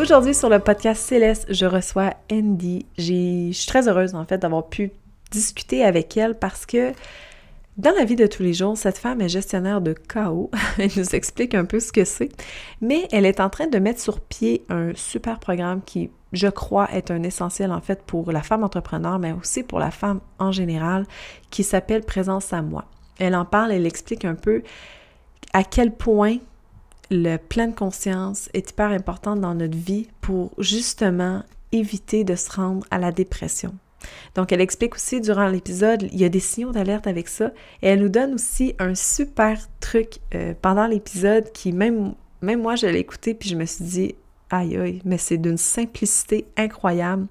Aujourd'hui sur le podcast Céleste, je reçois Andy. Je suis très heureuse en fait d'avoir pu discuter avec elle parce que dans la vie de tous les jours, cette femme est gestionnaire de chaos. elle nous explique un peu ce que c'est, mais elle est en train de mettre sur pied un super programme qui, je crois, est un essentiel en fait pour la femme entrepreneur, mais aussi pour la femme en général, qui s'appelle Présence à moi. Elle en parle, elle explique un peu à quel point le plein de conscience est hyper important dans notre vie pour justement éviter de se rendre à la dépression. Donc, elle explique aussi durant l'épisode, il y a des signaux d'alerte avec ça. Et elle nous donne aussi un super truc euh, pendant l'épisode qui, même, même moi, je l'ai écouté puis je me suis dit, aïe aïe, mais c'est d'une simplicité incroyable.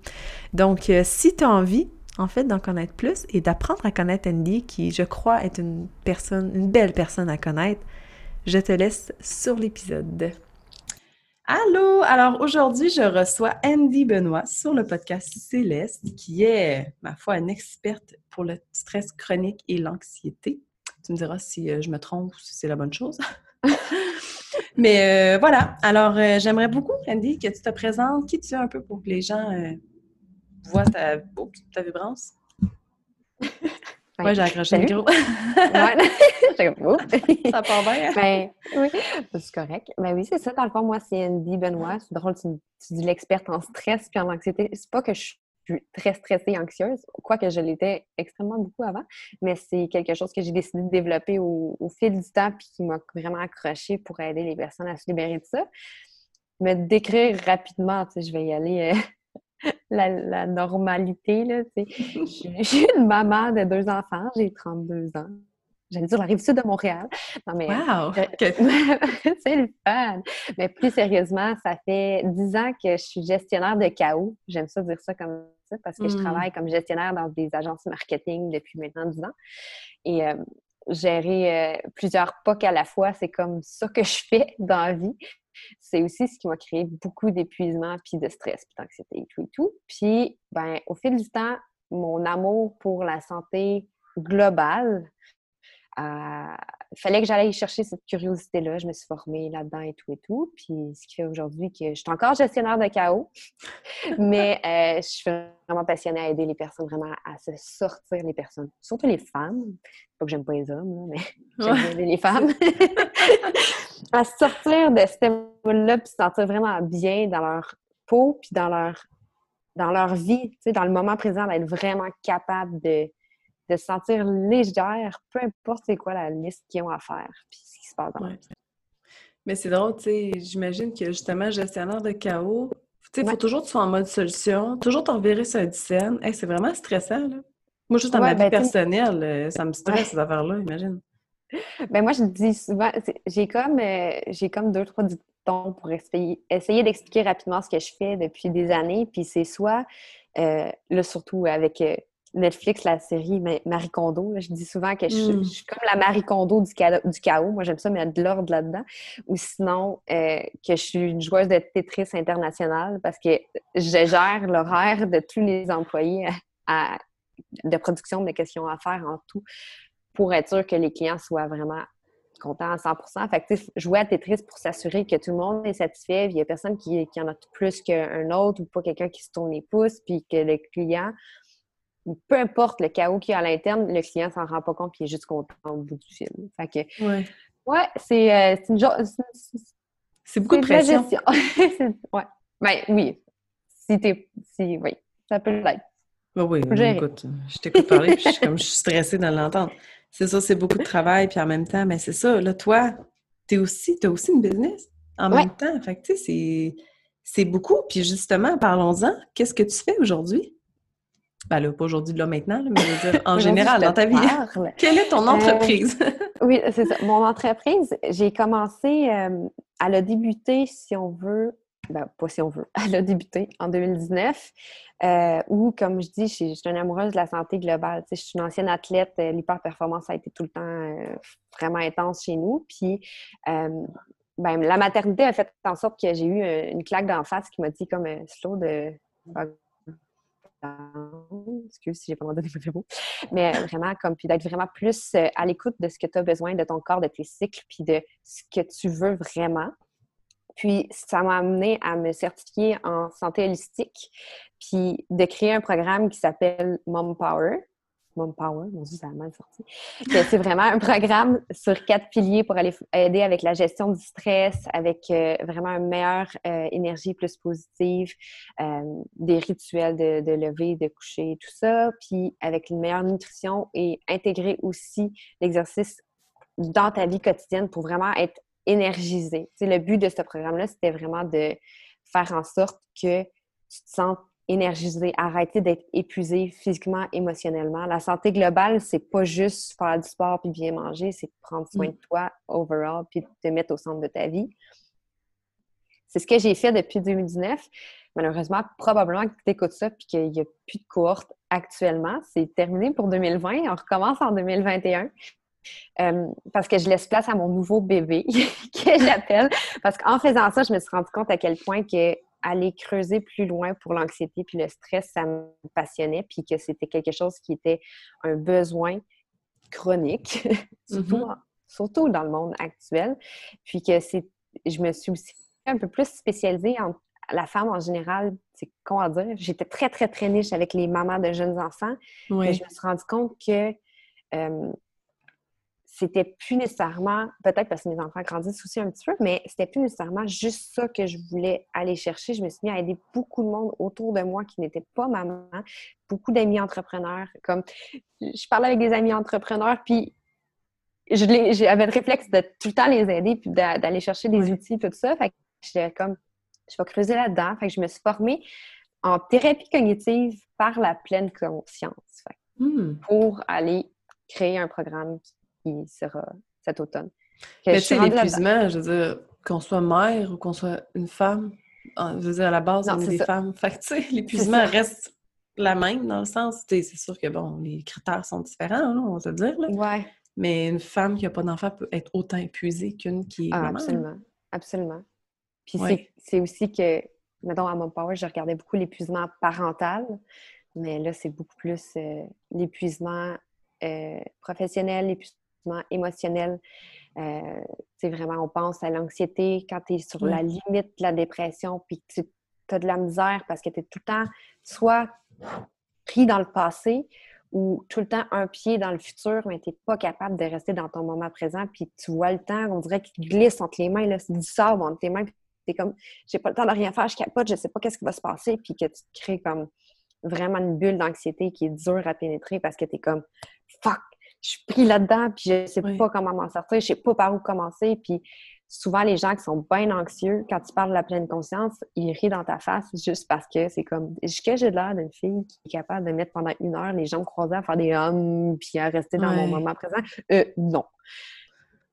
Donc, euh, si tu as envie, en fait, d'en connaître plus et d'apprendre à connaître Andy, qui, je crois, est une personne, une belle personne à connaître, je te laisse sur l'épisode. Allô! Alors aujourd'hui, je reçois Andy Benoît sur le podcast Céleste, qui est, ma foi, une experte pour le stress chronique et l'anxiété. Tu me diras si euh, je me trompe ou si c'est la bonne chose. Mais euh, voilà. Alors, euh, j'aimerais beaucoup, Andy, que tu te présentes, qui tu es un peu pour que les gens voient ta, ta vibrance? Oui, j'ai accroché le micro. ouais. ça part bien. Ben, oui, c'est correct. Ben oui, c'est ça. Dans le fond, moi, c'est Andy Benoît. C'est drôle, tu, dis l'experte en stress puis en anxiété. C'est pas que je suis très stressée et anxieuse, quoique je l'étais extrêmement beaucoup avant, mais c'est quelque chose que j'ai décidé de développer au, fil du temps puis qui m'a vraiment accroché pour aider les personnes à se libérer de ça. Me décrire rapidement, tu sais, je vais y aller. Euh, la, normalité. Là, je, suis une maman de deux enfants, j'ai 32 ans. J'allais dire la rive sud de Montréal. Non, mais, wow! c'est le fun! Mais plus sérieusement, ça fait dix ans que je suis gestionnaire de chaos. J'aime ça dire ça comme ça parce que je mmh. travaille comme gestionnaire dans des agences marketing depuis maintenant dix ans. Et euh, gérer euh, plusieurs POC à la fois, c'est comme ça que je fais dans la vie c'est aussi ce qui m'a créé beaucoup d'épuisement, puis de stress, puis d'anxiété et tout et tout. Puis, ben, au fil du temps, mon amour pour la santé globale, il fallait que j'aille chercher cette curiosité-là. Je me suis formée là-dedans et tout et tout. Puis, ce qui fait aujourd'hui que je suis encore gestionnaire de chaos, mais euh, je suis vraiment passionnée à aider les personnes vraiment à se sortir, les personnes, surtout les femmes. Pas que j'aime pas les hommes, mais j'aime aider les femmes. à sortir de ce là puis se sentir vraiment bien dans leur peau, puis dans leur, dans leur vie, dans le moment présent, d'être vraiment capable de, de se sentir légère, peu importe c'est quoi la liste qu'ils ont à faire, puis ce qui se passe dans vie. Mais c'est drôle, tu sais, j'imagine que justement, gestionnaire de chaos, tu sais, il faut toujours que tu sois en mode solution, toujours t'en revirer sur une scène. c'est vraiment stressant, là. Moi, juste dans ma vie ben, personnelle, euh, ça me stresse, ces affaires-là, imagine. Ben moi, je dis souvent, j'ai comme, euh, j'ai comme deux, trois dictons pour essayer, essayer d'expliquer rapidement ce que je fais depuis des années. Puis c'est soit, euh, là, surtout avec euh, Netflix, la série Marie Kondo, je dis souvent que je, suis comme la Marie Kondo du, du chaos. Moi, j'aime ça mettre de l'ordre là-dedans. Ou sinon, que je suis une joueuse de Tetris internationale parce que je gère l'horaire de tous les employés à, de production de questions à faire en tout pour être sûr que les clients soient vraiment contents à 100 Fait que, jouer à Tetris pour s'assurer que tout le monde est satisfait, il n'y a personne qui, en a plus qu'un autre ou pas quelqu'un qui se tourne les pouces, puis que le client, peu importe le chaos qu'il y a à l'interne, le client s'en rend pas compte puis il est juste content au bout du film. Fait que, ouais, ouais c'est euh, une C'est beaucoup de pression. ouais. Ben oui. Si t'es. Si, oui. Ça peut l'être. Ben oui, écoute, je t'écoute parler puis je suis comme je suis stressée de l'entendre. C'est ça, c'est beaucoup de travail, puis en même temps, mais c'est ça, là, toi, tu aussi, as aussi une business en même temps. Fait que, tu sais, c'est beaucoup. Puis justement, parlons-en. Qu'est-ce que tu fais aujourd'hui? Ben là, pas aujourd'hui, là, maintenant, mais je veux dire, en général, dans ta vie. Quelle est ton entreprise? oui, c'est ça. Mon entreprise, j'ai commencé, elle a débuté, si on veut, ben, pas si on veut, elle a débuté en 2019, euh, où, comme je dis, je, suis une amoureuse de la santé globale. je suis une ancienne athlète, euh, l'hyperperformance a été tout le temps euh, vraiment intense chez nous. Puis, ben, la maternité a fait en sorte que j'ai eu une claque d'en face qui m'a dit comme slow de excuse si j'ai pas demandé des mots, mais vraiment comme puis d'être vraiment plus à l'écoute de ce que tu as besoin de ton corps, de tes cycles, puis de ce que tu veux vraiment. Puis, ça m'a amené à me certifier en santé holistique, puis de créer un programme qui s'appelle Mom Power. Mom Power, mon Dieu, ça a mal sorti. C'est vraiment un programme sur quatre piliers pour aller aider avec la gestion du stress, avec euh, vraiment une meilleure euh, énergie plus positive, euh, des rituels de, lever, de coucher, tout ça, puis avec une meilleure nutrition et intégrer aussi l'exercice dans ta vie quotidienne pour vraiment être énergisé. le but de ce programme-là, c'était vraiment de faire en sorte que tu te sens énergisé, arrêter d'être épuisé physiquement, émotionnellement. La santé globale, c'est pas juste faire du sport puis bien manger, c'est prendre soin mm. de toi overall puis te mettre au centre de ta vie. C'est ce que j'ai fait depuis 2019. Malheureusement, probablement que tu écoutes ça puis qu'il n'y a plus de cohorte actuellement. C'est terminé pour 2020. On recommence en 2021. Euh, parce que je laisse place à mon nouveau bébé, que j'appelle. Parce qu'en faisant ça, je me suis rendu compte à quel point que aller creuser plus loin pour l'anxiété puis le stress, ça me passionnait, puis que c'était quelque chose qui était un besoin chronique, mm-hmm. surtout, dans le monde actuel. Puis que c'est, je me suis aussi un peu plus spécialisée en la femme en général, c'est comment dire, j'étais très, très, très niche avec les mamans de jeunes enfants. mais je me suis rendu compte que euh, c'était plus nécessairement, peut-être parce que mes enfants grandissent aussi un petit peu, mais c'était plus nécessairement juste ça que je voulais aller chercher. Je me suis mis à aider beaucoup de monde autour de moi qui n'était pas maman, beaucoup d'amis entrepreneurs. Comme je parlais avec des amis entrepreneurs, puis j'avais le réflexe de tout le temps les aider, puis d'aller chercher des outils, tout ça. Fait que j'étais comme, je vais creuser là-dedans. Fait que je me suis formée en thérapie cognitive par la pleine conscience. Hmm. Pour aller créer un programme qui sera cet automne. Mais tu sais, l'épuisement, je veux dire, qu'on soit mère ou qu'on soit une femme, je veux dire, à la base, on est, des femmes. Fait que, tu sais, l'épuisement reste la même dans le sens, tu sais, c'est sûr que, bon, les critères sont différents, on va se dire, là. Ouais. Mais une femme qui n'a pas d'enfant peut être autant épuisée qu'une qui est ah, Absolument, absolument. Puis c'est aussi que, mettons, à mon power, je regardais beaucoup l'épuisement parental, mais là, c'est beaucoup plus euh, l'épuisement euh, professionnel, l'épuisement émotionnel. Euh, c'est vraiment, on pense à l'anxiété quand tu es sur la limite de la dépression, puis que tu as de la misère parce que tu es tout le temps soit pris dans le passé ou tout le temps un pied dans le futur, mais tu n'es pas capable de rester dans ton moment présent, puis tu vois le temps, on dirait qu'il glisse entre les mains, là, c'est du sable entre tes mains, puis tu es comme, j'ai pas le temps de rien faire, je capote, je sais pas qu'est-ce qui va se passer, puis que tu crées comme vraiment une bulle d'anxiété qui est dure à pénétrer parce que tu es comme, fuck, je suis pris là-dedans, puis je sais pas comment m'en sortir, je sais pas par où commencer. Puis souvent, les gens qui sont bien anxieux, quand tu parles de la pleine conscience, ils rient dans ta face juste parce que c'est comme, est-ce que j'ai l'air d'une fille qui est capable de mettre pendant une heure les jambes croisées à faire des hommes, puis à rester dans mon moment présent? Euh, non.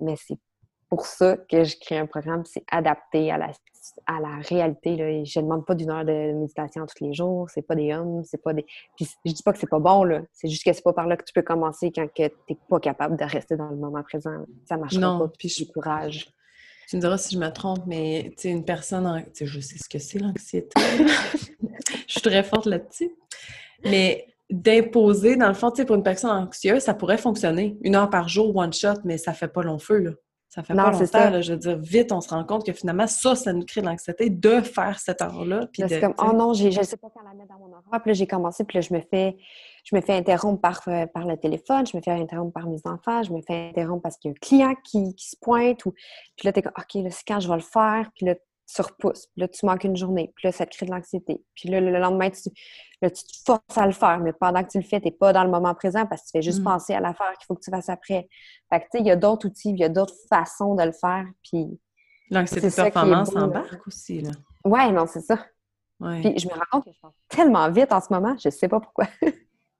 Mais c'est pour ça que je crée un programme, c'est adapté à la à la réalité. Là. Je ne demande pas d'une heure de méditation tous les jours. C'est pas des hommes, c'est pas des. Puis je dis pas que c'est pas bon, là. C'est juste que c'est pas par là que tu peux commencer quand tu n'es pas capable de rester dans le moment présent. Ça marche pas. Puis je courage. Tu me diras si je me trompe, mais tu sais, une personne, sais, je sais ce que c'est l'anxiété. je suis très forte là-dessus. Mais d'imposer, dans le fond, tu sais, pour une personne anxieuse, ça pourrait fonctionner. Une heure par jour, one shot, mais ça fait pas long feu, là. Ça fait pas longtemps, je veux dire, vite, on se rend compte que finalement, ça, ça nous crée de l'anxiété de faire cette heure-là. C'est comme, oh non, je ne sais pas quand la mettre dans mon horaire. Puis là, j'ai commencé, puis là, je me fais, je me fais interrompre par, euh, par le téléphone, je me fais interrompre par mes enfants, je me fais interrompre parce qu'il y a un client qui, qui se pointe. Ou... Puis là, tu es comme, OK, là, c'est quand je vais le faire. Puis là, tu repousses. Puis là, tu manques une journée. Puis là, ça te crée de l'anxiété. Puis là, le lendemain, tu, tu te forces à le faire. Mais pendant que tu le fais, tu n'es pas dans le moment présent parce que tu fais juste mm. penser à l'affaire qu'il faut que tu fasses après. Fait que, tu sais, il y a d'autres outils, il y a d'autres façons de le faire. Puis. L'anxiété de performance embarque aussi, là. Ouais, non, c'est ça. Puis je me rends compte que je pense tellement vite en ce moment, je sais pas pourquoi.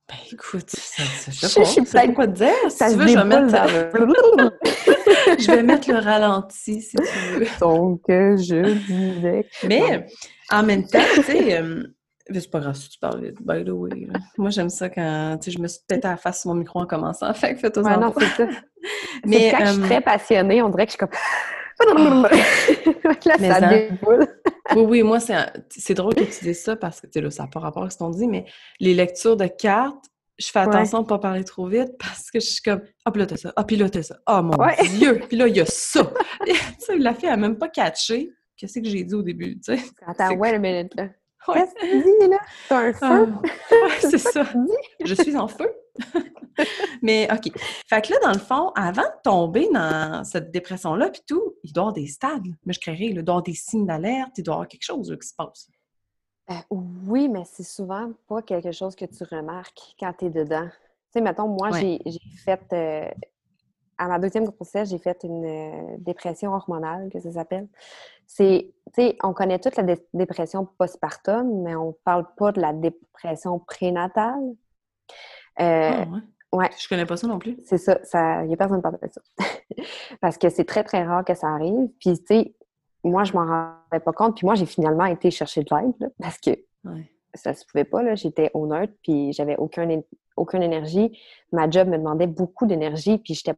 Ben écoute, ça, ça, je sais pas, je sais pas quoi te dire. Ça si tu se veux, je vais, mettre... je vais mettre le ralenti, si tu veux. Donc, euh, je disais... Mais, en même temps, tu sais... euh, c'est pas grave si tu parles vite, by the way. Moi, j'aime ça quand, tu sais, je me suis pété à la face sur mon micro en commençant, fait que fais-toi Ouais, non, c'est ça. Mais, quand je suis euh, très passionnée, on dirait que je suis comme... Là, Mais ça hein. déboule. Oui, oui, moi, c'est drôle que tu dises ça parce que, tu sais, là, ça n'a pas rapport avec ce qu'on dit, mais les lectures de cartes, je fais attention de ne pas parler trop vite parce que je suis comme « Ah, puis là, t'as ça. Ah, puis là, t'as ça. Ah, mon Ouais. Dieu! Puis là, il y a ça. » Tu sais, la fille, elle n'a même pas catché. Qu'est-ce que j'ai dit au début, tu sais? Attends, wait a minute, là. Ouais. Qu'est-ce que tu dis, là? T'as un Ah, feu? ouais, c'est ça. Je suis en feu. Mais OK. Fait que là, dans le fond, avant de tomber dans cette dépression-là, puis tout, il doit y avoir des stades. Mais je créerais, il doit y avoir des signes d'alerte, il doit y avoir quelque chose là, qui se passe. Ben, oui, mais c'est souvent pas quelque chose que tu remarques quand tu es dedans. Tu sais, mettons, moi, Ouais. j'ai fait, euh, à ma deuxième grossesse, j'ai fait une euh, dépression hormonale, que ça s'appelle. C'est, tu sais, on connaît toute la dé- dépression postpartum, mais on parle pas de la dépression prénatale. Euh, Ah, ouais. ouais. Je connais pas ça non plus. C'est ça, ça il n'y a personne qui parle de ça. Parce que c'est très, très rare que ça arrive. Puis, tu sais, moi, je m'en rendais pas compte. Puis moi, j'ai finalement été chercher de l'aide, parce que Ouais. ça se pouvait pas. J'étais au neutre, puis j'avais aucun, aucune énergie. Ma job me demandait beaucoup d'énergie, puis j'étais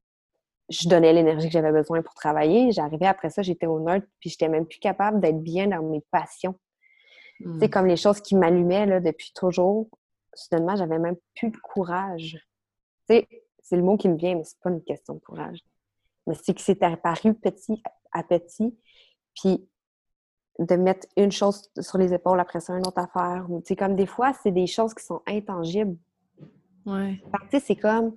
je donnais l'énergie que j'avais besoin pour travailler. J'arrivais après ça, j'étais au neutre, puis j'étais même plus capable d'être bien dans mes passions. Hmm. Tu sais, comme les choses qui m'allumaient depuis toujours, soudainement, j'avais même plus de courage. Tu sais, c'est le mot qui me vient, mais c'est pas une question de courage. Mais c'est que c'est apparu petit à petit, puis de mettre une chose sur les épaules, après ça, une autre affaire. Ou, comme des fois, c'est des choses qui sont intangibles. Ouais. C'est comme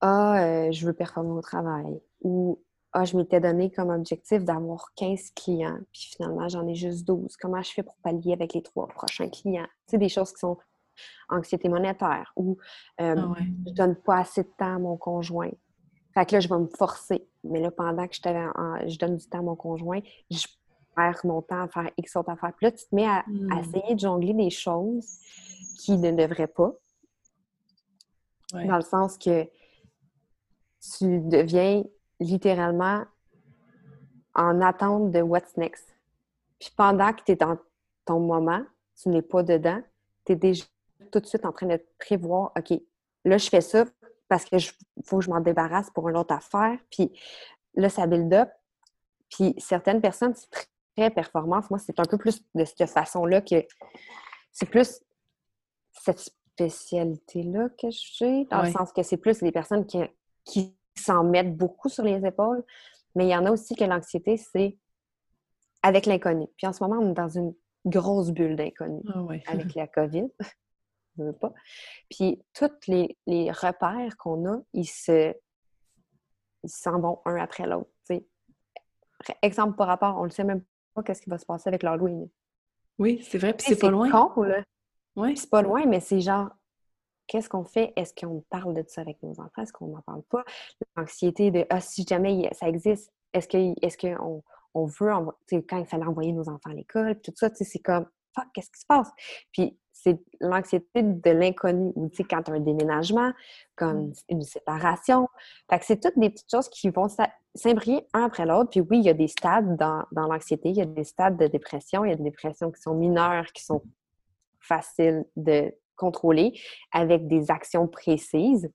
Ah, euh, je veux performer au travail. Ou Ah, je m'étais donné comme objectif d'avoir 15 clients, puis finalement, j'en ai juste 12. Comment je fais pour pallier avec les trois prochains clients? Tu sais, des choses qui sont anxiété monétaire ou euh, Ah ouais. je donne pas assez de temps à mon conjoint. Fait que là, je vais me forcer. Mais là, pendant que je, t'avais en- je donne du temps à mon conjoint, je perds mon temps à faire X autres affaires. Puis là, tu te mets à, à Hmm. essayer de jongler des choses qui ne devraient pas. Ouais. Dans le sens que tu deviens littéralement en attente de what's next. Puis pendant que tu es dans ton moment, tu n'es pas dedans, tu es déjà tout de suite en train de prévoir, OK, là, je fais ça parce que faut que je m'en débarrasse pour une autre affaire. Puis là, ça build up. Puis certaines personnes, c'est très, performance. Moi, c'est un peu plus de cette façon-là que c'est plus cette spécialité-là que j'ai, dans le sens que c'est plus les personnes qui, qui s'en mettent beaucoup sur les épaules. Mais il y en a aussi que l'anxiété, c'est avec l'inconnu. Puis en ce moment, on est dans une grosse bulle d'inconnu Ah avec la COVID. Veux pas. Puis tous les, les repères qu'on a, ils se ils s'en vont un après l'autre. Exemple par rapport, on ne sait même pas qu'est-ce qui va se passer avec l'Halloween. Oui, c'est vrai, puis c'est pas loin. con, là. Ouais. C'est pas loin, mais c'est genre, qu'est-ce qu'on fait? Est-ce qu'on parle de ça avec nos enfants? Est-ce qu'on n'en parle pas? L'anxiété de, ah, si jamais ça existe, est-ce qu'on est que on, on veut, quand il fallait envoyer nos enfants à l'école, tout ça, c'est comme, fuck, qu'est-ce qui se passe? Puis c'est l'anxiété de l'inconnu, ou tu sais, quand as un déménagement, comme Mm. une séparation. Fait que c'est toutes des petites choses qui vont s'imbriquer un après l'autre. Puis oui, il y a des stades dans, dans l'anxiété, il y a des stades de dépression, il y a des dépressions qui sont mineures, qui sont faciles de contrôler avec des actions précises.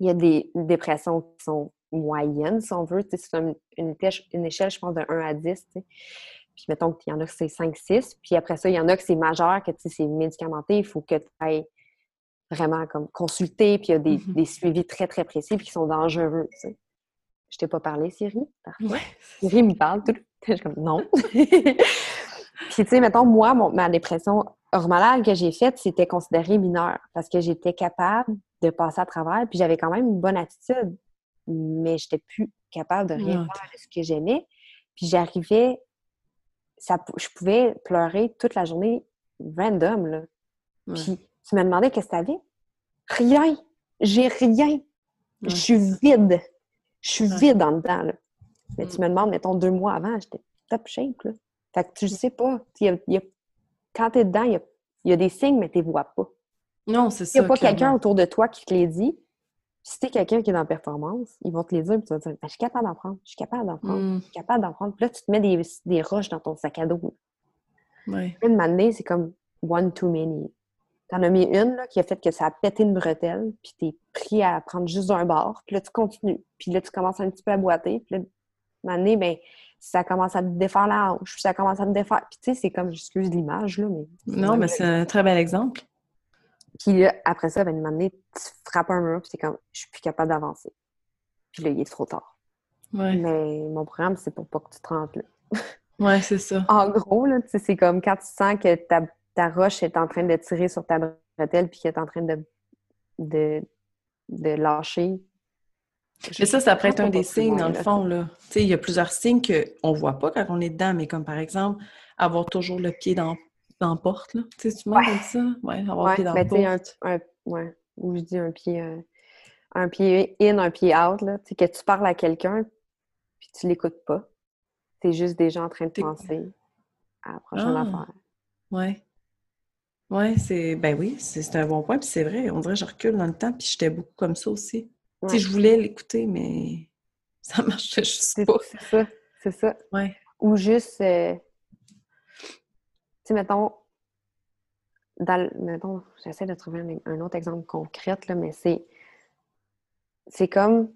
Il y a des dépressions qui sont moyennes, si on veut. C'est une, une échelle, une échelle, je pense, de 1 à 10. tu sais. Puis mettons qu'il y en a que c'est 5-6. Puis après ça, il y en a que c'est majeur, que tu sais, c'est médicamenté. Il faut que tu ailles vraiment comme consulter. Puis il y a des, Mhm. des suivis très, très précis puis qui sont dangereux. tu sais. Je t'ai pas parlé, Siri? Parfait. Ouais. Siri me parle. Tout. Je suis comme, non. Puis, tu sais, mettons, moi, mon- ma dépression hormonale que j'ai faite, c'était considéré mineur parce que j'étais capable de passer à travers, puis j'avais quand même une bonne attitude, mais j'étais plus capable de rien Ah, faire de ce que j'aimais. Puis j'arrivais, ça, je pouvais pleurer toute la journée random, là. Ouais. Puis tu me demandais qu'est-ce que t'avais? Rien! J'ai rien! Ouais, Je suis vide! Je suis Ouais. vide en dedans, là. Mais Mm. tu me demandes, mettons, deux mois avant, j'étais top shape, là. Fait que tu le sais pas. Il y a- il y a- quand t'es dedans, il y a, il y a des signes, mais tu les vois pas. Non, c'est ça. n'y a pas quelqu'un autour de toi qui te les dit, si t'es quelqu'un qui est dans la performance, ils vont te les dire, puis tu vas te dire, Ben, je suis capable d'en prendre, je suis capable d'en prendre, Hmm, je suis capable d'en prendre. Puis là, tu te mets des, des roches dans ton sac à dos. ouais. Une manée, c'est comme one too many. T'en as mis une là, qui a fait que ça a pété une bretelle, puis t'es pris à prendre juste un bord, puis là, tu continues. Puis là, tu commences un petit peu à boiter, puis là, ben ça commence à te défaire la hanche, puis ça commence à te défaire. Puis tu sais, c'est comme, excuse l'image, là, mais... Non, mais c'est un très bel exemple. Puis là, après ça, ben, une manée, tu frappes un mur, puis t'es comme, je suis plus capable d'avancer. Puis là, il est trop tard. Ouais, Mais mon programme, c'est pour pas que tu te rentres là. ouais c'est ça. En gros, là, c'est comme quand tu sens que ta, ta roche est en train de tirer sur ta bretelle puis qu'elle est en train de, de, de lâcher. Mais ça, ça pourrait être un des signes, dans le fond, là. Tu sais, il y a plusieurs signes qu'on ne voit pas quand on est dedans, mais comme par exemple, avoir toujours le pied dans, dans la porte, là. Tu sais, tu m'as Ouais. ça? Ouais, avoir Ouais, pied dans ben, tu un, un, ouais, ou je dis un pied, euh, un pied in, un pied out, là. Tu sais, que tu parles à quelqu'un puis tu l'écoutes pas. C'est juste des gens en train de penser à la prochaine Ah. affaire. Ouais. Ouais, c'est... Ben oui, c'est un bon point, puis c'est vrai, on dirait que je recule dans le temps, puis j'étais beaucoup comme ça aussi. Tu sais, Ouais. je voulais l'écouter, mais ça marchait juste pas. c'est ça, c'est ça. Ouais. Ou juste, euh, tu sais, mettons, dans, mettons, j'essaie de trouver un, un autre exemple concret, là, mais c'est, c'est comme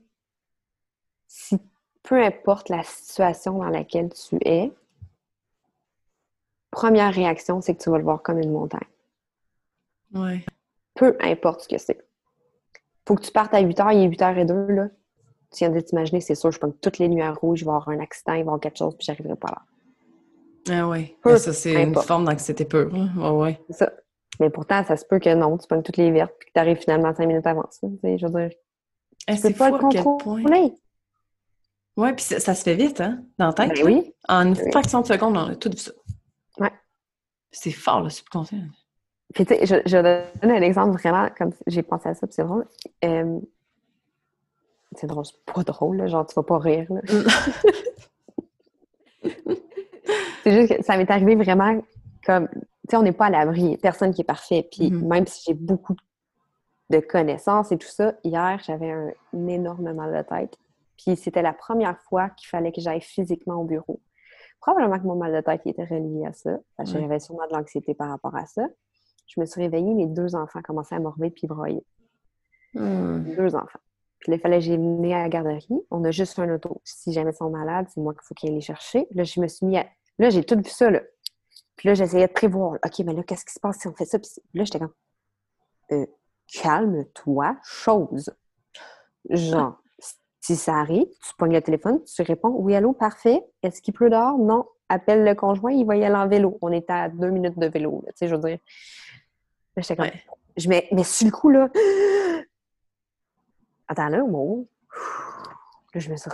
si, peu importe la situation dans laquelle tu es, première réaction, c'est que tu vas le voir comme une montagne. Ouais. Peu importe ce que c'est. Faut que tu partes à 8 h, il est 8 h 02 là. Tu viens de t'imaginer, c'est sûr, je prends toutes les lumières rouges, il va y avoir un accident, il va y avoir quelque chose, puis j'arriverai pas là. Ah Ben, ça, c'est une forme d'anxiété pure. là. Ouais, ouais. C'est ça. Mais pourtant, ça se peut que non, tu pognes toutes les vertes puis que tu arrives finalement cinq minutes avant ça. Je veux dire, Eh, c'est pas le contrôler. Ouais, puis ça, ça se fait vite, hein, dans la tête. Ben oui. En une Oui. fraction de seconde, on a tout vu ça. Ouais. C'est fort, le subconscient. Puis tu sais, je, je donne un exemple vraiment comme j'ai pensé à ça, puis c'est drôle. Euh, c'est drôle, c'est pas drôle, là, genre tu vas pas rire. là. c'est juste que ça m'est arrivé vraiment comme, tu sais, on n'est pas à l'abri, personne qui est parfait. Puis Mhm. même si j'ai beaucoup de connaissances et tout ça, hier, j'avais un, un énorme mal de tête. Puis c'était la première fois qu'il fallait que j'aille physiquement au bureau. Probablement que mon mal de tête était relié à ça, parce que j'avais sûrement de l'anxiété par rapport à ça. Je me suis réveillée, mes deux enfants commençaient à morver puis broyer. Hmm. Deux enfants. Puis là, il fallait que j'ai mené à la garderie. On a juste un auto. Si jamais ils sont malades, c'est moi qu'il faut qu'ils les chercher. Là, je me suis mis à... Là, j'ai tout vu ça, là. Puis là, j'essayais de prévoir. OK, mais là, qu'est-ce qui se passe si on fait ça? Puis là, j'étais comme... Euh, calme-toi, chose. Genre, si ça arrive, tu pognes le téléphone, tu réponds « Oui, allô, parfait. Est-ce qu'il pleut dehors? Non. Appelle le conjoint, il va y aller en vélo. » On était à deux minutes de vélo, là, tu sais, je veux dire. Là, j'étais comme... Ouais. Je mets, mais sur le coup, là... Attends, là, mon... Là, je me suis...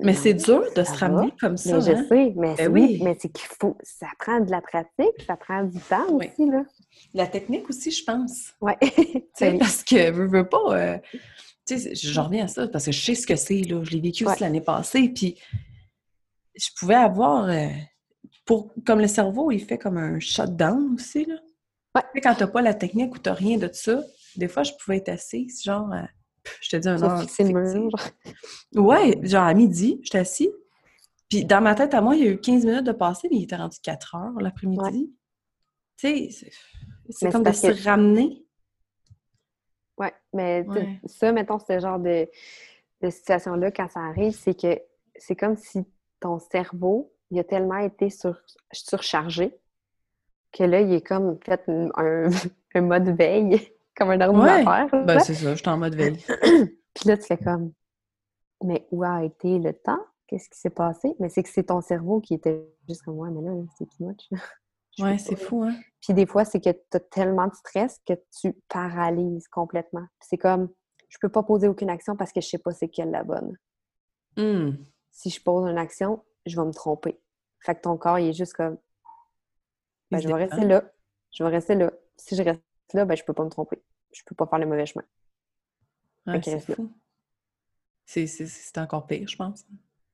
Mais c'est dur de Ça se va? ramener comme ça. Mais je hein? sais, mais, Ben oui, mais c'est qu'il faut... Ça prend de la pratique, ça prend du temps Oui. aussi, là. La technique aussi, je pense. Ouais. Tu sais, Oui. parce que veux, veux pas. euh, tu sais, j'en reviens à ça parce que je sais ce que c'est. là. Je l'ai vécu aussi l'année passée. Puis je pouvais avoir. euh, pour, comme le cerveau, il fait comme un shutdown aussi. Là. Ouais. Quand t'as pas la technique ou t'as rien de ça, des fois, je pouvais être assise, genre, je te dis un heure. mur. Ouais, genre à midi, j'étais assis. Puis dans ma tête, à moi, il y a eu 15 minutes de passer, mais il était rendu 4 heures l'après-midi. Tu sais, c'est- c'est comme c'est de se que- ramener. Ouais, mais Ouais. ça, mettons, ce genre de, de situation-là, quand ça arrive, c'est que c'est comme si ton cerveau, il a tellement été sur, surchargé que là, il est comme fait un- un mode veille, comme un ordinateur. Ben, là. c'est ça, j'étais en mode veille. Puis là, tu fais comme, mais où a été le temps? Qu'est-ce qui s'est passé? Mais c'est que c'est ton cerveau qui était juste comme, ouais, mais là, c'est too much. Je Ouais, c'est fou, hein? Puis des fois, c'est que tu as tellement de stress que tu paralyses complètement. C'est comme, je peux pas poser aucune action parce que je sais pas c'est quelle la bonne. Hum. Si je pose une action, je vais me tromper. Fait que ton corps, il est juste comme, ben, je vais rester là. Je vais rester là. Si je reste là, ben, je peux pas me tromper. Je peux pas faire le mauvais chemin. Ouais, qu'il c'est fou. C'est- encore pire, je pense.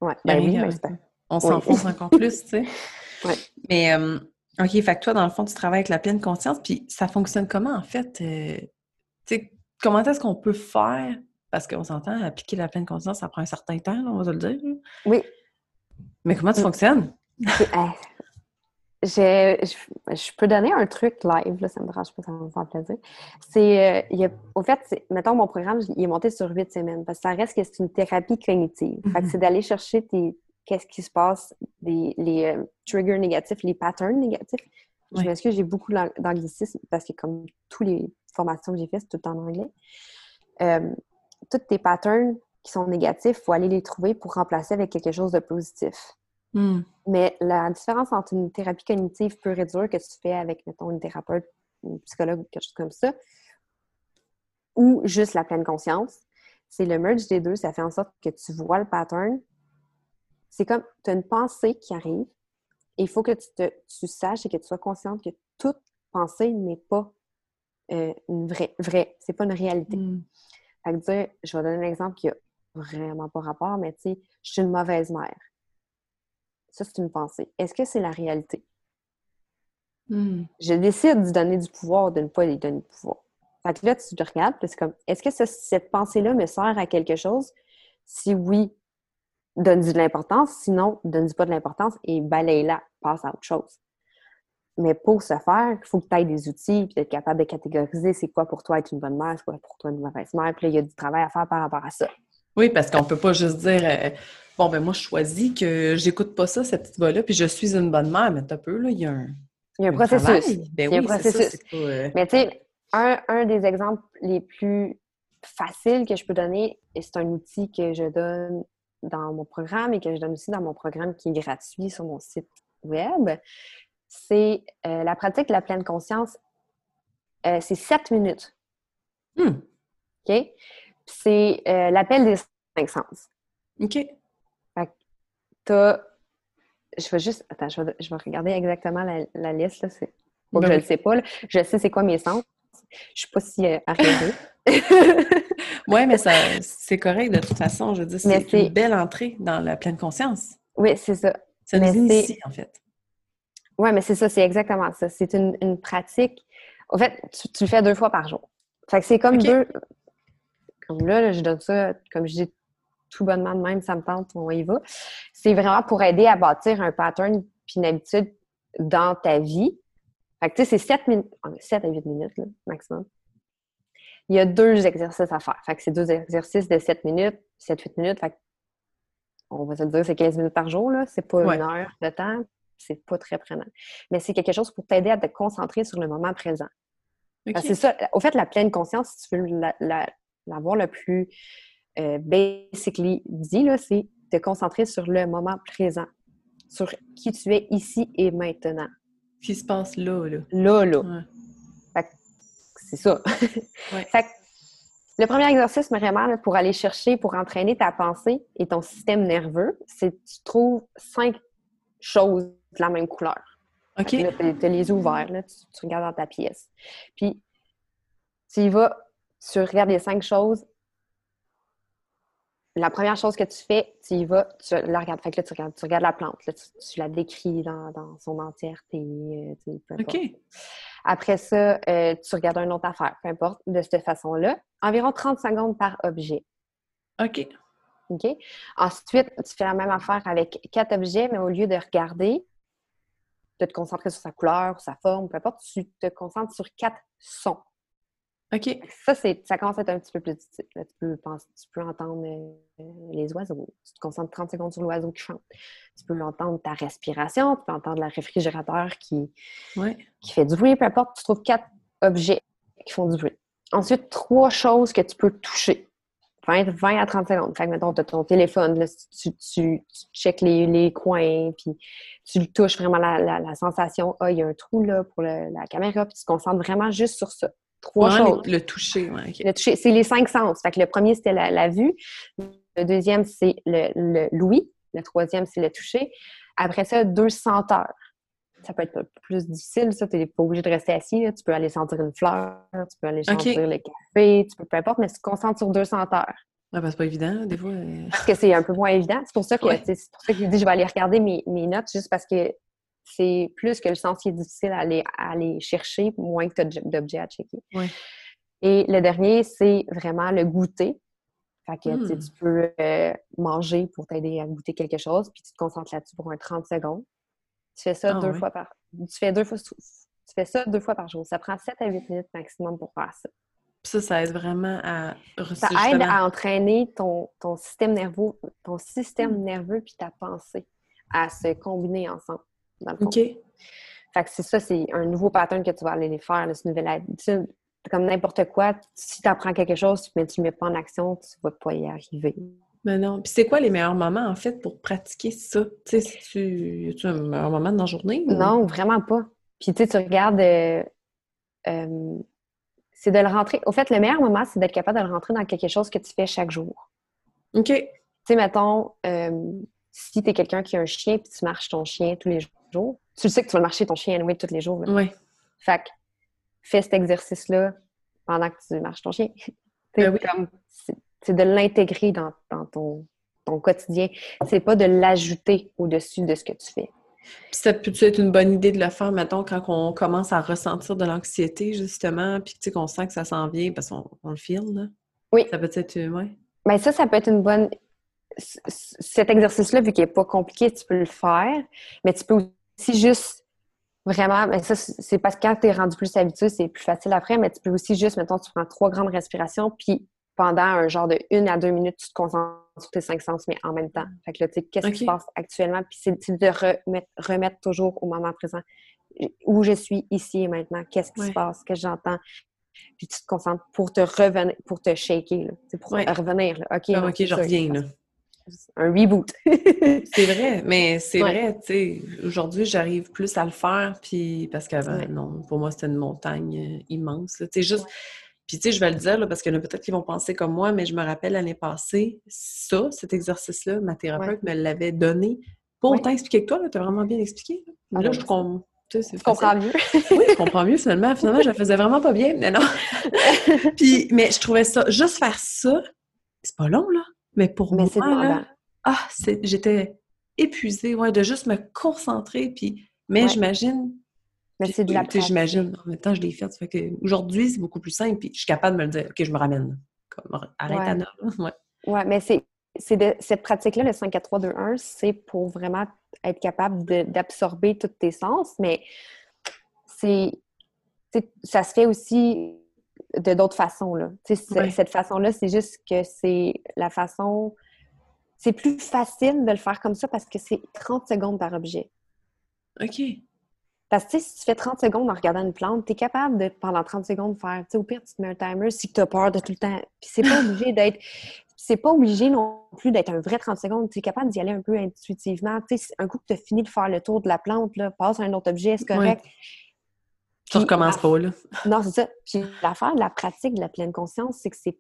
Ouais, ben oui, ben, On s'enfonce encore plus, tu sais. Ouais. Mais, euh, OK, fait que toi, dans le fond, tu travailles avec la pleine conscience, puis ça fonctionne comment, en fait? Euh, tu sais, comment est-ce qu'on peut faire? Parce qu'on s'entend, appliquer la pleine conscience, ça prend un certain temps, on va se le dire. Oui. Mais comment ça mm. fonctionne? Je, peux donner un truc live, là, ça me dérange pas, ça me fait plaisir. C'est, euh, au fait, mettons, mon programme, il est monté sur huit semaines, parce que ça reste que c'est une thérapie cognitive. Fait que mm-hmm. c'est d'aller chercher tes, qu'est-ce qui se passe, les euh, triggers négatifs, les patterns négatifs. Je m'excuse, j'ai beaucoup d'anglicisme parce que comme toutes les formations que j'ai faites, c'est tout en anglais. Euh, tous tes patterns qui sont négatifs, il faut aller les trouver pour remplacer avec quelque chose de positif. Hmm. Mais la différence entre une thérapie cognitive pure et dure que tu fais avec, mettons, une thérapeute, une psychologue ou quelque chose comme ça, ou juste la pleine conscience, c'est le merge des deux. Ça fait en sorte que tu vois le pattern. C'est comme, tu as une pensée qui arrive et il faut que tu, te, tu saches et que tu sois consciente que toute pensée n'est pas euh, une vraie, vraie. C'est pas une réalité. Hmm. Fait que dire, je vais donner un exemple qui a vraiment pas rapport, mais tu sais, je suis une mauvaise mère. Ça, c'est une pensée. Est-ce que c'est la réalité? Hmm. Je décide de donner du pouvoir, de ne pas lui donner du pouvoir. Fait que là, tu te regardes, c'est comme, est-ce que cette pensée-là me sert à quelque chose? Si oui, donne-y de l'importance. Sinon, donne-y pas de l'importance et balaye-la, passe à autre chose. Mais pour ce faire, il faut que tu aies des outils, puis être capable de catégoriser c'est quoi pour toi être une bonne mère, c'est quoi pour toi une mauvaise mère. Puis là, il y a du travail à faire par rapport à ça. Oui, parce qu'on peut pas juste dire euh, bon ben moi je choisis que j'écoute pas ça, cette petite voix-là, puis je suis une bonne mère, mais un peu, là, il y a un. Il y a un, processus. Ben il y a un processus. Euh, mais tu sais, un, un, des exemples les plus faciles que je peux donner, et c'est un outil que je donne dans mon programme et que je donne aussi dans mon programme qui est gratuit sur mon site web, c'est euh, la pratique de la pleine conscience. c'est sept minutes. Hmm. OK? c'est euh, l'appel des cinq sens. OK. T'as... Je vais juste... Attends, je vais, je vais regarder exactement la, la liste. Là. C'est... Bon, ben je ne le sais pas. Là. Je sais c'est quoi mes sens. Je suis pas si euh, oui, mais ça, c'est correct de toute façon. Je veux dire, c'est, une belle entrée dans la pleine conscience. Oui, c'est ça. Ça nous initie, en fait. Oui, mais c'est ça, c'est exactement ça. C'est une, une pratique. En fait, tu, le fais deux fois par jour. Fait que c'est comme deux, comme là, je donne ça, comme je dis tout bonnement de même, ça me tente, on y va. C'est vraiment pour aider à bâtir un pattern puis une habitude dans ta vie. Fait que tu sais, c'est 7, minutes, 7 à 8 minutes là, maximum. Il y a deux exercices à faire. Fait que c'est deux exercices de 7 minutes, 7-8 minutes. Fait que on va se dire c'est 15 minutes par jour, là. C'est pas une heure de temps. C'est pas très prenant. Mais c'est quelque chose pour t'aider à te concentrer sur le moment présent. C'est ça. Au fait, la pleine conscience, si tu veux la, l'avoir le plus euh, basically dit, c'est te concentrer sur le moment présent, sur qui tu es ici et maintenant. Ce qui se passe là, là. Là, là. c'est ça. fait le premier exercice, vraiment, pour aller chercher, pour entraîner ta pensée et ton système nerveux, c'est que tu trouves cinq choses de la même couleur. OK. Tu as les ouverts, là, tu, tu, regardes dans ta pièce. Puis, tu y vas tu regardes les cinq choses. La première chose que tu fais, tu y vas, tu la regardes. Fait que là, tu regardes, tu regardes la plante, tu, la décris dans, son entièreté. Euh, OK. Après ça, euh, tu regardes une autre affaire, peu importe, de cette façon-là. Environ 30 secondes par objet. OK. OK? Ensuite, tu fais la même affaire avec quatre objets, mais au lieu de regarder, de te concentrer sur sa couleur, sa forme, peu importe, tu te concentres sur quatre sons. OK. Ça, ça commence à être un petit peu plus difficile. tu, peux penser, tu peux entendre euh, les oiseaux. Tu te concentres 30 secondes sur l'oiseau qui chante. Tu peux entendre ta respiration. Tu peux entendre le réfrigérateur qui, qui fait du bruit. Peu importe, tu trouves quatre objets qui font du bruit. Ensuite, trois choses que tu peux toucher. 20, 20 à 30 secondes. Fait que, mettons, tu as ton téléphone, tu, tu, checkes les, les, coins, puis tu le touches vraiment la, sensation. Ah, il y a un trou là pour la caméra, puis tu te concentres vraiment juste sur ça. Trois choses. Le, toucher. Le toucher, c'est les cinq sens. Fait que le premier, c'était la, vue. Le deuxième, c'est le, l'ouïe. Le troisième, c'est le toucher. Après ça, deux senteurs. Ça peut être plus difficile, ça. Tu n'es pas obligé de rester assis. Tu peux aller sentir une fleur, tu peux aller sentir le café, tu peux peu importe, mais tu te concentres sur deux senteurs. Ouais, ben, c'est pas évident, des fois. Euh. Parce que c'est un peu moins évident. C'est pour ça que, c'est pour ça que je dis je vais aller regarder mes, mes notes juste parce que c'est plus que le sens est difficile à aller, aller chercher, moins que tu as d'objets à checker. Et le dernier, c'est vraiment le goûter. Fait que tu hmm. peux euh, manger pour t'aider à goûter quelque chose, puis tu te concentres là-dessus pour un 30 secondes. Tu fais ça ah deux fois par. Tu fais deux fois tu fais ça deux fois par jour. Ça prend 7 à 8 minutes maximum pour faire ça. Ça, ça aide vraiment à Ça aide à entraîner ton, ton système nerveux, ton système hmm. nerveux puis ta pensée à se combiner ensemble. OK. Fait que c'est ça, c'est un nouveau pattern que tu vas aller faire, là, ce nouvel habitude. Comme n'importe quoi, si tu apprends quelque chose, mais tu ne mets pas en action, tu ne vas pas y arriver. Mais non. Puis c'est quoi les meilleurs moments, en fait, pour pratiquer ça? Tu sais, si tu... as un meilleur moment dans la journée? Non, vraiment pas. Puis tu sais, tu regardes... Euh, euh, c'est de le rentrer... Au fait, le meilleur moment, c'est d'être capable de le rentrer dans quelque chose que tu fais chaque jour. OK. Tu sais, mettons, euh, si tu es quelqu'un qui a un chien puis tu marches ton chien tous les jours, tu sais que tu vas marcher ton chien anyway tous les jours. Oui. Fait que fais cet exercice-là pendant que tu marches ton chien. Ben c'est de l'intégrer dans, ton, ton, quotidien. C'est pas de l'ajouter au-dessus de ce que tu fais. Puis ça peut être une bonne idée de le faire, mettons, quand on commence à ressentir de l'anxiété, justement, puis qu'on sent que ça s'en vient parce qu'on le file, là. Oui. Ça peut être, euh, ouais. Bien, ça, ça peut être une bonne cet exercice-là, vu qu'il n'est pas compliqué, tu peux le faire, mais tu peux aussi juste vraiment, mais ça, c'est parce que quand tu es rendu plus habitué, c'est plus facile après, mais tu peux aussi juste, mettons, tu prends trois grandes respirations, puis pendant un genre de une à deux minutes, tu te concentres sur tes cinq sens, mais en même temps. Fait que là, tu sais, qu'est-ce qui se passe actuellement? Puis c'est de remettre, remettre toujours au moment présent où je suis ici et maintenant, qu'est-ce qui se passe, qu'est-ce que j'entends? Puis tu te concentres pour te revenir, pour te shaker, là, pour revenir. Là. OK, ah, OK, je reviens. Là un reboot. c'est vrai, mais c'est vrai, tu sais, aujourd'hui, j'arrive plus à le faire, puis parce qu'avant, non, pour moi, c'était une montagne euh, immense, tu sais, juste... Puis, tu sais, je vais le dire, là, parce qu'il y en a peut-être qui vont penser comme moi, mais je me rappelle l'année passée, ça, cet exercice-là, ma thérapeute me l'avait donné. Pas autant expliqué que toi, tu as vraiment bien expliqué. Là, là je, comprends mieux. oui, je comprends mieux, finalement. Finalement, je le faisais vraiment pas bien, mais non. puis, mais je trouvais ça, juste faire ça, c'est pas long, là. Mais pour moi, ah, j'étais épuisée, ouais, de juste me concentrer. Puis, mais j'imagine. Mais c'est de la J'imagine. En même temps, je l'ai fait. fait que aujourd'hui, c'est beaucoup plus simple. Puis je suis capable de me le dire. OK, je me ramène. Comme, arrête ouais. Anna. Ouais. ouais, mais c'est. cette pratique-là, le 5 4 3 2 1, c'est pour vraiment être capable d'absorber tous tes sens, mais c'est ça se fait aussi de d'autres façons. Là. Cette façon-là, c'est juste que c'est la façon. C'est plus facile de le faire comme ça parce que c'est 30 secondes par objet. OK. Parce que si tu fais 30 secondes en regardant une plante, tu es capable de, pendant 30 secondes, faire. Au pire, tu te mets un timer si tu as peur de tout le temps. Puis c'est pas obligé d'être. C'est pas obligé non plus d'être un vrai 30 secondes. Tu es capable d'y aller un peu intuitivement. un coup que tu as fini de faire le tour de la plante, là, passe à un autre objet, c'est correct. Tu recommences pas, là. Non, c'est ça. Puis l'affaire de la pratique de la pleine conscience, c'est que c'est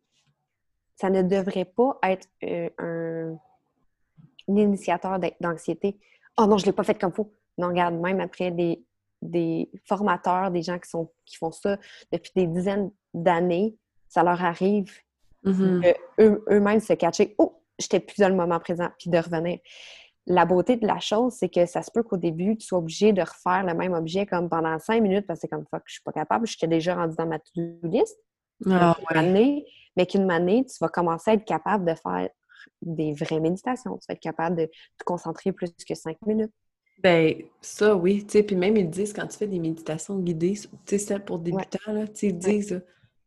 ça ne devrait pas être euh, un, initiateur d'anxiété. Oh non, je ne l'ai pas fait comme faut. Non, regarde, même après des, des formateurs, des gens qui, sont, qui font ça depuis des dizaines d'années, ça leur arrive mm-hmm. eux-mêmes se cacher. Oh, j'étais plus dans le moment présent, puis de revenir la beauté de la chose, c'est que ça se peut qu'au début, tu sois obligé de refaire le même objet comme pendant cinq minutes parce que c'est comme fuck, je suis pas capable, j'étais déjà rendu dans ma to-do list. Ah, mais qu'une année, tu vas commencer à être capable de faire des vraies méditations. Tu vas être capable de te concentrer plus que cinq minutes. Ben, ça, oui. Puis même, ils disent quand tu fais des méditations guidées, tu sais, celles pour débutants, là, tu sais, ils disent,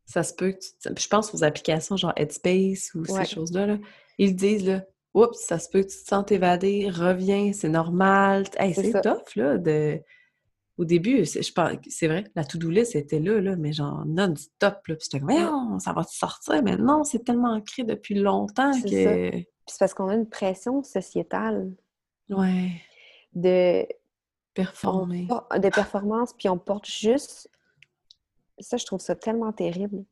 ça se peut que tu... Je pense aux applications genre Headspace ou ces choses-là, là. Ils disent, là, oups, ça se peut que tu te sens évader, reviens, c'est normal. c'est tough, là, de... Au début, je pense, c'est vrai, la to-do list était là, là, mais genre non-stop, là, puis j'étais comme, ça va te sortir, mais non, c'est tellement ancré depuis longtemps que... Puis c'est parce qu'on a une pression sociétale. Ouais. De... Performer. De performance, puis on porte juste... Ça, je trouve ça tellement terrible.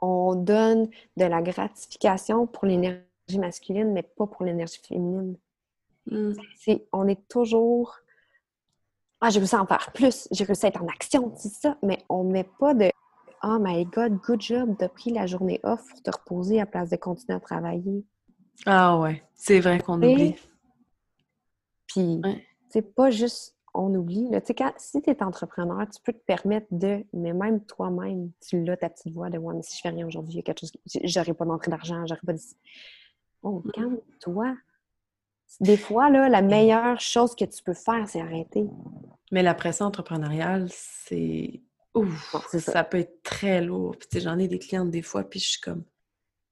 On donne de la gratification pour l'énergie masculine, mais pas pour l'énergie féminine. Hmm. on est toujours Ah, j'ai réussi à en faire plus, j'ai réussi à être en action, c'est ça, mais on met pas de Oh my God, good job, t'as pris la journée off pour te reposer à place de continuer à travailler. Ah ouais, c'est vrai qu'on oublie. Puis c'est pas juste on oublie. Là. Quand, si tu es entrepreneur, tu peux te permettre de, mais même toi-même, tu l'as ta petite voix de moi, mais si je fais rien aujourd'hui, il y a quelque chose, j'aurais pas d'entrée d'argent, j'aurais pas de. Oh, mm-hmm. calme-toi. Des fois, là, la meilleure chose que tu peux faire, c'est arrêter. Mais la pression entrepreneuriale, c'est. Ouf, ça. peut être très lourd. Puis, j'en ai des clientes des fois, puis je suis comme,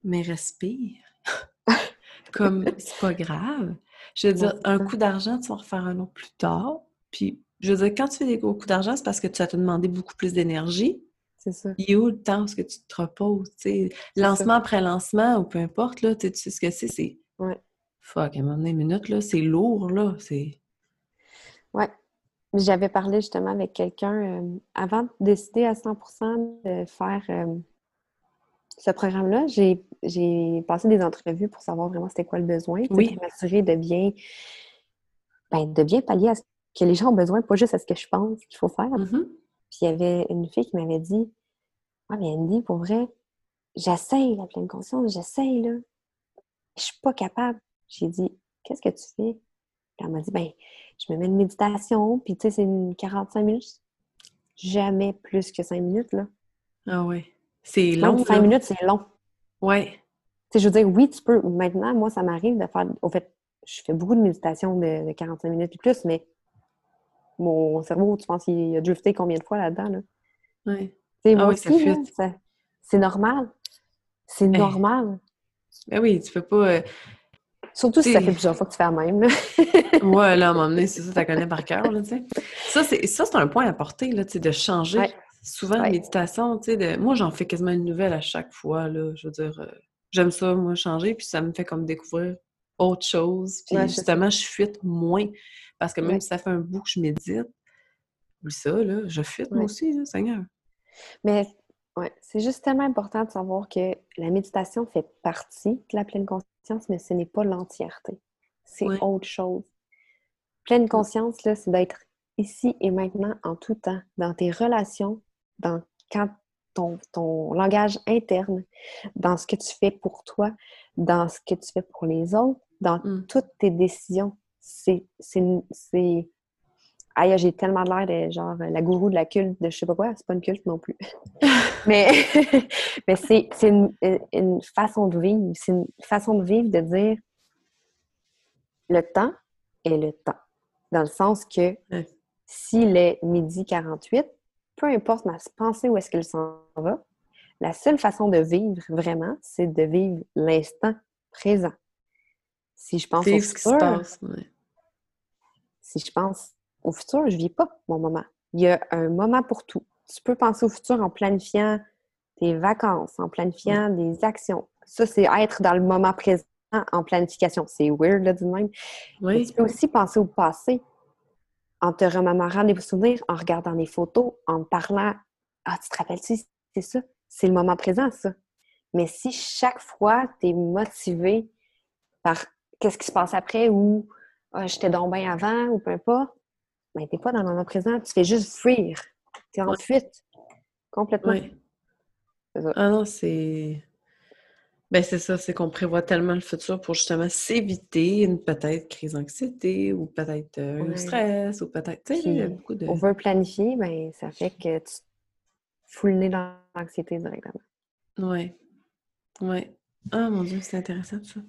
mais respire. comme, c'est pas grave. Je veux dire, un coup d'argent, tu vas en refaire un autre plus tard. Puis, je veux dire, quand tu fais des gros coups d'argent, c'est parce que tu as te demandé beaucoup plus d'énergie. C'est ça. Il a où le temps que tu te reposes? Lancement après lancement, ou peu importe, là, tu sais ce que c'est, c'est. Ouais. Fuck, à un moment donné, une minute, là, c'est lourd, là. C'est. Ouais. J'avais parlé justement avec quelqu'un euh, avant de décider à 100% de faire euh, ce programme-là. J'ai passé des entrevues pour savoir vraiment c'était quoi le besoin, oui. pour m'assurer de bien, ben, de bien pallier à ce que les gens ont besoin, pas juste à ce que je pense qu'il faut faire. Mm-hmm. Puis il y avait une fille qui m'avait dit Ah, mais Andy, pour vrai, j'essaye la pleine conscience, j'essaye, là. Je suis pas capable. J'ai dit Qu'est-ce que tu fais? elle m'a dit Ben, je me mets une méditation, puis tu sais, c'est une 45 minutes. Jamais plus que 5 minutes, là. Ah ouais. C'est long. 5 minutes, c'est long. Ouais. Tu sais, je veux dire, oui, tu peux. Maintenant, moi, ça m'arrive de faire. Au fait, je fais beaucoup de méditation de 45 minutes et plus, mais mon cerveau, tu penses qu'il a drifté combien de fois là-dedans? Là? Oui. Ah oui, ça c'est normal. C'est ben normal. Ben oui, tu peux pas. Euh, Surtout si ça fait plusieurs fois que tu fais la même. Là. ouais, là, à un moment donné, c'est ça, tu la connais par cœur, là. Ça, c'est un point à porter, là, de changer. Souvent, la méditation, de... moi, j'en fais quasiment une nouvelle à chaque fois, là. Je veux dire, euh, j'aime ça, moi, changer, puis ça me fait comme découvrir autre chose. Puis justement, je fuite moins. Parce que même si ça fait un bout que je médite, ça, là, je fuite moi aussi, là, Seigneur. Mais ouais, c'est juste tellement important de savoir que la méditation fait partie de la pleine conscience, mais ce n'est pas l'entièreté. C'est autre chose. Pleine conscience, là, c'est d'être ici et maintenant en tout temps, dans tes relations, dans quand ton, ton, langage interne, dans ce que tu fais pour toi, dans ce que tu fais pour les autres, dans mmh. toutes tes décisions c'est. Aïe, j'ai tellement l'air de genre la gourou de la culte de je sais pas quoi, c'est pas une culte non plus. mais mais c'est une, façon de vivre. C'est une façon de vivre de dire le temps est le temps. Dans le sens que s'il est midi 48, peu importe ma pensée où est-ce qu'elle s'en va, la seule façon de vivre vraiment, c'est de vivre l'instant présent. Si je pense au futur, si je pense au futur, je vis pas mon moment. Il y a un moment pour tout. Tu peux penser au futur en planifiant tes vacances, en planifiant des actions. Ça, c'est être dans le moment présent en planification. C'est weird, là, du même. tu peux aussi penser au passé en te remémorant des souvenirs, en regardant des photos, en parlant. Ah, tu te rappelles-tu? C'est ça? C'est le moment présent, ça. Mais si chaque fois, tu es motivé par qu'est-ce qui se passe après ou ah, j'étais donc bien avant ou peu importe, ben, t'es pas dans le moment présent, tu fais juste fuir. T'es en fuite. Complètement. Ah non, c'est. Ben, c'est ça, c'est qu'on prévoit tellement le futur pour justement s'éviter une peut-être crise d'anxiété ou peut-être euh, un stress ou peut-être. Tu sais, beaucoup de. On veut planifier, ben, ça fait que tu fous le nez dans l'anxiété directement. Oui. Oui. Ah mon Dieu, c'est intéressant ça.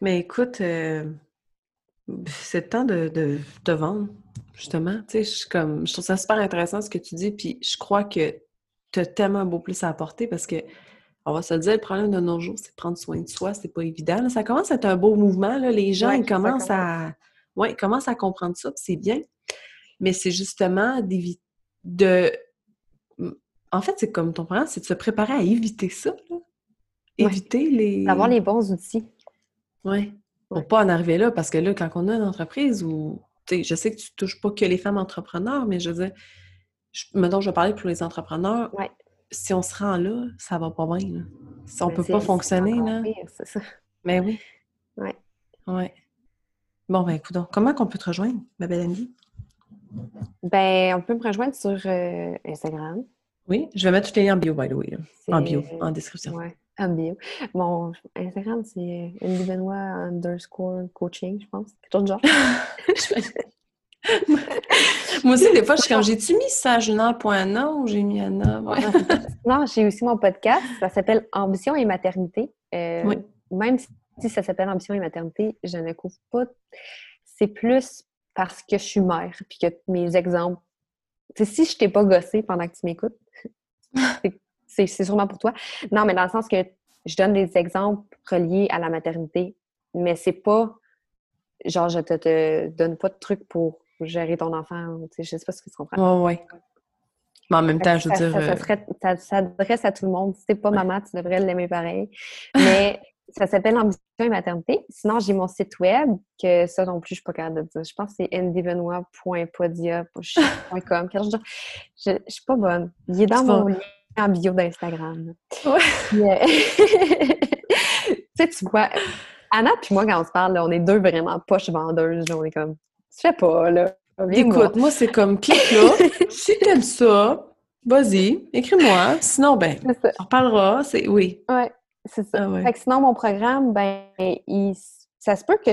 Mais écoute, euh, c'est le temps de, te vendre, justement. Tu sais, je, comme, je trouve ça super intéressant ce que tu dis, puis je crois que tu as tellement beau plus à apporter parce que, on va se le dire, le problème de nos jours, c'est de prendre soin de soi, c'est pas évident. Ça commence à être un beau mouvement, là. les gens ils commencent à... Ouais, commencent à comprendre ça, c'est bien. Mais c'est justement de... En fait, c'est comme ton problème, c'est de se préparer à éviter ça, Éviter les... D'avoir les bons outils. Oui. Pour pas en arriver là, parce que là, quand on a une entreprise où, je sais que tu touches pas que les femmes entrepreneurs, mais je veux dire, je, maintenant, je vais parler pour les entrepreneurs. Si on se rend là, ça va pas bien. Si on peut pas fonctionner, là. Mais oui. Ouais. Ouais. Bon, ben, écoute, comment qu'on peut te rejoindre, ma belle Andy? Ben, on peut me rejoindre sur euh, Instagram. Oui, je vais mettre tous les liens en bio, by the way. En bio, en description. Ouais en bio. Mon Instagram, c'est Andy Benoit underscore coaching, je pense. Quelque chose de genre. Moi aussi, des fois, je suis comme, j'ai-tu mis sagena.na ou j'ai mis Anna? non, j'ai aussi mon podcast. Ça s'appelle Ambition et maternité. Euh, oui. Même si ça s'appelle Ambition et maternité, je ne couvre pas. C'est plus parce que je suis mère, puis que mes exemples. sais, si je t'ai pas gossé pendant que tu m'écoutes, c'est sûrement pour toi. Non, mais dans le sens que je donne des exemples reliés à la maternité, mais c'est pas genre je te, te donne pas de trucs pour gérer ton enfant. Je sais pas ce que tu comprends. Oui, oui. Mais en même temps, je veux dire. Euh, ça, s'adresse à tout le monde. Si t'es pas maman, tu devrais l'aimer pareil. Mais ça s'appelle Ambition et maternité. Sinon, j'ai mon site web, que ça non plus, je suis pas capable de dire. Je pense que c'est ndbenoit.podia.com. Je, je, suis pas bonne. Il est dans mon lien en bio d'Instagram. Ouais. Tu sais, tu vois, Anna puis moi, quand on se parle, on est deux vraiment poches vendeuses. on est comme, tu fais pas, là. Écoute, moi, c'est comme, clique là. si t'aimes ça, vas-y, écris-moi. Sinon, ben, on parlera. C'est, oui. Ouais. C'est ça. Ah fait que sinon, mon programme, ben, il, ça se peut que,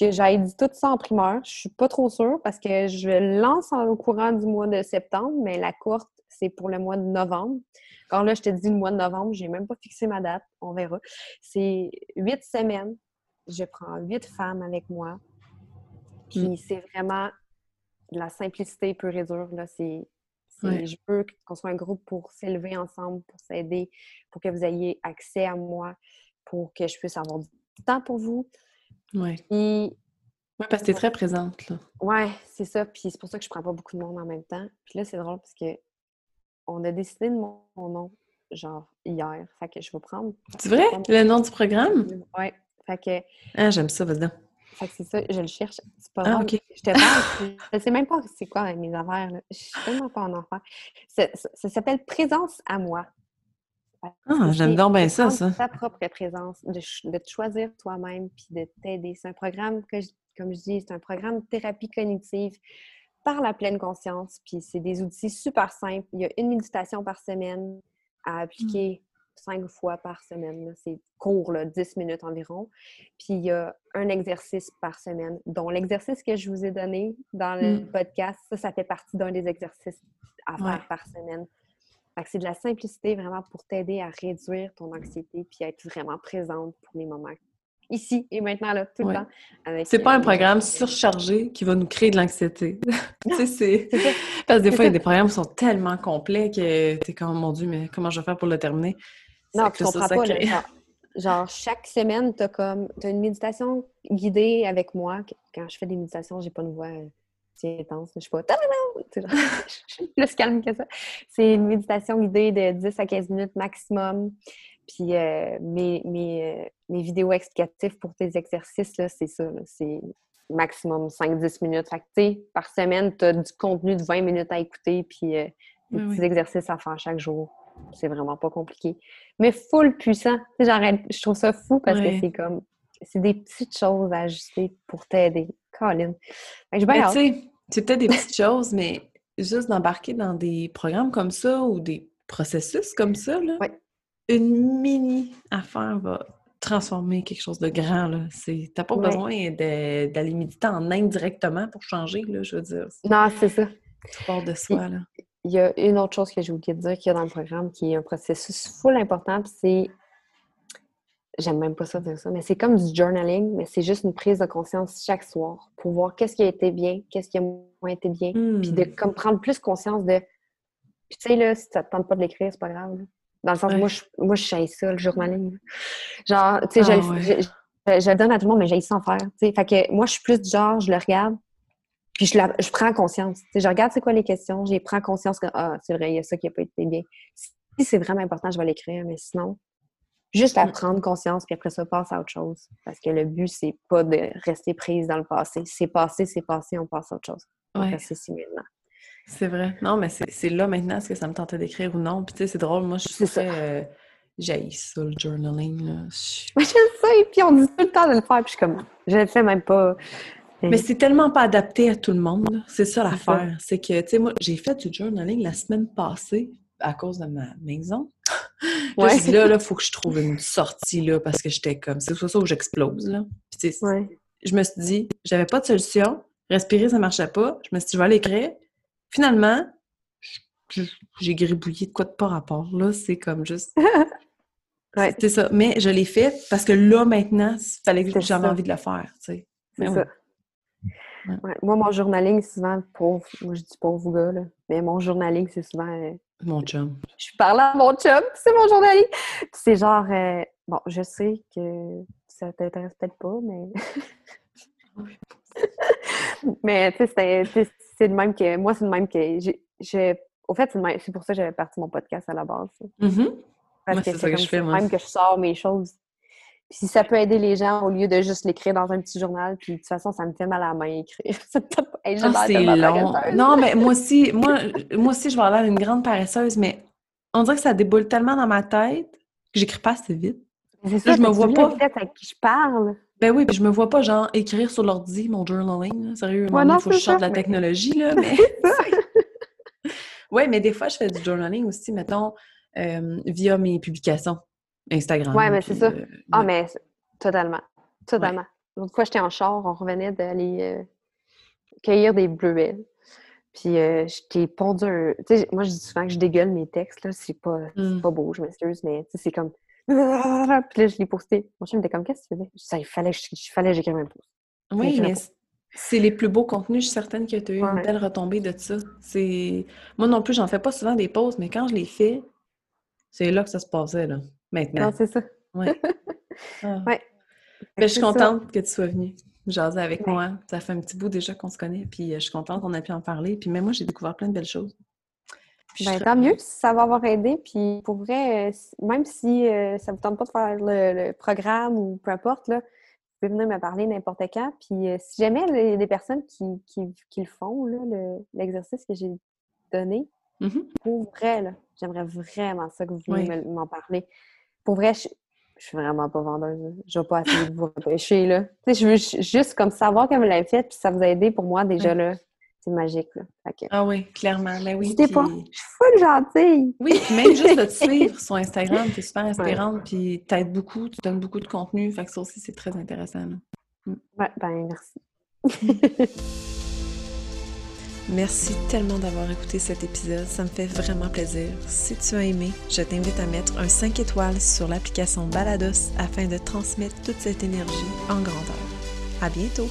que j'aille dit tout ça en primeur. Je suis pas trop sûre parce que je le lance au courant du mois de septembre, mais la courte, c'est pour le mois de novembre. Quand là, je te dis le mois de novembre, j'ai même pas fixé ma date. On verra. C'est huit semaines. Je prends huit femmes avec moi. Puis mm. c'est vraiment de la simplicité pure et dure. Là. C'est je veux qu'on soit un groupe pour s'élever ensemble, pour s'aider, pour que vous ayez accès à moi, pour que je puisse avoir du temps pour vous. Oui. oui, parce que tu es très présente. Oui, c'est ça. Puis c'est pour ça que je prends pas beaucoup de monde en même temps. Puis là, c'est drôle parce que on a décidé de mon, nom, genre hier. Fait que je vais prendre. C'est vrai? Le nom du programme? Oui. Fait que. Ah, j'aime ça, vas-y fait que c'est ça, je le cherche. C'est pas ah. Je te parle, je sais même pas c'est quoi mes affaires. Là. Je suis tellement pas en enfer. Ça, s'appelle Présence à moi. Ah, j'aime donc bien ça, ça. Ta propre présence, de, de te choisir toi-même puis de t'aider. C'est un programme que, comme je dis, c'est un programme de thérapie cognitive par la pleine conscience. Puis c'est des outils super simples. Il y a une méditation par semaine à appliquer cinq fois par semaine. C'est court, là, 10 minutes environ. Puis il y a un exercice par semaine, dont l'exercice que je vous ai donné dans le mm. podcast, ça, ça fait partie d'un des exercices à faire par semaine. c'est de la simplicité vraiment pour t'aider à réduire ton anxiété puis à être vraiment présente pour les moments ici et maintenant, là, tout le temps. C'est pas un euh, programme surchargé qui va nous créer de l'anxiété. tu sais, Parce que des fois, il y a des programmes qui sont tellement complets que t'es comme, mon Dieu, mais comment je vais faire pour le terminer? Non, tu comprends pas. genre, chaque semaine, tu as comme as une méditation guidée avec moi. Quand je fais des méditations, j'ai pas une voix si intense. Je suis pas je suis plus calme que ça. C'est une méditation guidée de 10 à 15 minutes maximum. Puis euh, mes, mes, mes, vidéos explicatives pour tes exercices, c'est ça. C'est maximum 5-10 minutes. Fait que, par semaine, tu as du contenu de 20 minutes à écouter, puis euh, des petits exercices à faire chaque jour. C'est vraiment pas compliqué. Mais full puissant. Je trouve ça fou parce que c'est comme. C'est des petites choses à ajuster pour t'aider. Colin. C'est peut-être des petites choses, mais juste d'embarquer dans des programmes comme ça ou des processus comme ça, là, une mini affaire va transformer quelque chose de grand. Là. T'as pas besoin d'aller méditer en Inde directement pour changer, là, je veux dire. Non, c'est ça. Fort de soi, là il y a une autre chose que j'ai oublié de dire qu'il y a dans le programme qui est un processus full important, c'est. J'aime même pas ça dire ça, mais c'est comme du journaling, mais c'est juste une prise de conscience chaque soir pour voir qu'est-ce qui a été bien, qu'est-ce qui a moins été bien, puis de hmm. comme prendre plus conscience de. Puis tu sais, là, si ça te tente pas de l'écrire, c'est pas grave. Dans le sens, moi, je, moi, je sais ça, le journaling. Genre, tu sais, je, ah le donne à tout le monde, mais j'ai ça en faire. Fait que moi, je suis plus du genre, je le regarde, puis je, je prends conscience. je regarde c'est quoi les questions, j'ai prends conscience que ah, c'est vrai, il y a ça qui n'a pas été bien. Si c'est vraiment important, je vais l'écrire, mais sinon, juste à prendre conscience, puis après ça, passe à autre chose. Parce que le but, c'est pas de rester prise dans le passé. C'est passé, c'est passé, on passe à autre chose. Ouais. C'est maintenant. C'est vrai. Non, mais c'est là maintenant, est-ce que ça me tentait d'écrire ou non? Puis tu sais, c'est drôle, moi, je suis très... Euh, j'ai ça, le journaling. Là. Ça, et puis on dit tout le temps de le faire, puis je suis comme, je le fais même pas. Mais c'est tellement pas adapté à tout le monde. C'est ça l'affaire. C'est que, tu sais, moi, j'ai fait du journaling la semaine passée à cause de ma maison. là, je dis, là, il faut que je trouve une sortie, là, parce que j'étais comme, c'est ça où j'explose, là. Puis, je me suis dit, j'avais pas de solution. Respirer, ça marchait pas. Je me suis dit, je vais aller écrire. Finalement, j'ai gribouillé de quoi de pas rapport. Là, c'est comme juste. Ouais. C'est ça. Mais je l'ai fait parce que là, maintenant, il fallait que j'avais envie de le faire. tu sais. C'est Mais ça. Ouais. Ouais. Moi, mon journaling, c'est souvent pauvre. Moi, je dis pauvre gars, là. Mais mon journaling, c'est souvent. euh, Mon chum. je parle à mon chum, c'est mon journaling. C'est genre. euh, bon, je sais que ça t'intéresse peut-être pas, mais. mais, tu sais, c'était- tu sais, c'est le même que. Moi, c'est le même que. j'ai- j'ai- Au fait, c'est le même- c'est pour ça que j'avais parti mon podcast à la base. Mhm. Parce Moi, que c'est que je même que je sors mes choses. Puis si ça peut aider les gens au lieu de juste l'écrire dans un petit journal, puis de toute façon, ça me fait mal à la main écrire. Hey, Ah, c'est long. Non, mais moi aussi, moi, moi aussi, je vais avoir l'air d'une grande paresseuse, mais on dirait que ça déboule tellement dans ma tête que j'écris pas assez vite. C'est ça, je me vois pas. peut-être à qui je parle. Ben oui, puis je me vois pas, genre, écrire sur l'ordi mon journaling. là. Sérieux, il faut que je sorte de la technologie, là, mais... Oui, mais des fois, je fais du journaling aussi, mettons, euh, via mes publications Instagram. Ouais, mais c'est ça. euh, Ah, ouais. mais totalement. Totalement. L'autre fois, j'étais en char, on revenait d'aller euh, cueillir des bleuets. Puis euh, je t'ai pondu un... Tu sais, moi, je dis souvent que je dégueule mes textes, là. C'est pas, c'est Mm. pas beau, je m'excuse, mais c'est comme... Puis là, je l'ai posté. Mon chum me était comme, qu'est-ce que tu faisais? Ça, il fallait il fallait j'écrive un post. Oui, mais c'est les plus beaux contenus. Je suis certaine que tu as eu une belle retombée de ça. Moi non plus, j'en fais pas souvent des pauses, mais quand je les fais, c'est là que ça se passait, là, maintenant. Non, c'est ça. Ouais. Ah. Ouais. Ben, je suis ça. contente que tu sois venue jaser avec Ouais. moi. Ça fait un petit bout déjà qu'on se connaît, puis euh, je suis contente qu'on ait pu en parler. Puis même moi, j'ai découvert plein de belles choses. Ben, tant mieux si ça va avoir aidé. Puis pour vrai, euh, même si euh, ça ne vous tente pas de faire le, le programme ou peu importe, là, vous pouvez venir me parler n'importe quand. Puis euh, si jamais il y a des personnes qui, qui, qui le font, le- l'exercice que j'ai donné, Mhm. pour vrai, là, j'aimerais vraiment ça que vous veniez Oui. m'en parler. Pour vrai, je, je suis vraiment pas vendeuse. Je vais pas essayer de vous repêcher. Là. Tu sais, je veux ju- juste comme savoir que vous l'avez fait, puis ça vous a aidé pour moi déjà là. C'est magique. Là. Que, Ah oui, clairement. Ben oui. N'hésitez pas. puis- Je suis full gentille. Oui, puis même juste de te suivre sur Instagram, t'es super inspirante, puis t'aides beaucoup, tu donnes beaucoup de contenu, fait que ça aussi, c'est très intéressant. là. Ouais, ben merci. Merci tellement d'avoir écouté cet épisode, ça me fait vraiment plaisir. Si tu as aimé, je t'invite à mettre un 5 étoiles sur l'application Balados afin de transmettre toute cette énergie en grandeur. À bientôt!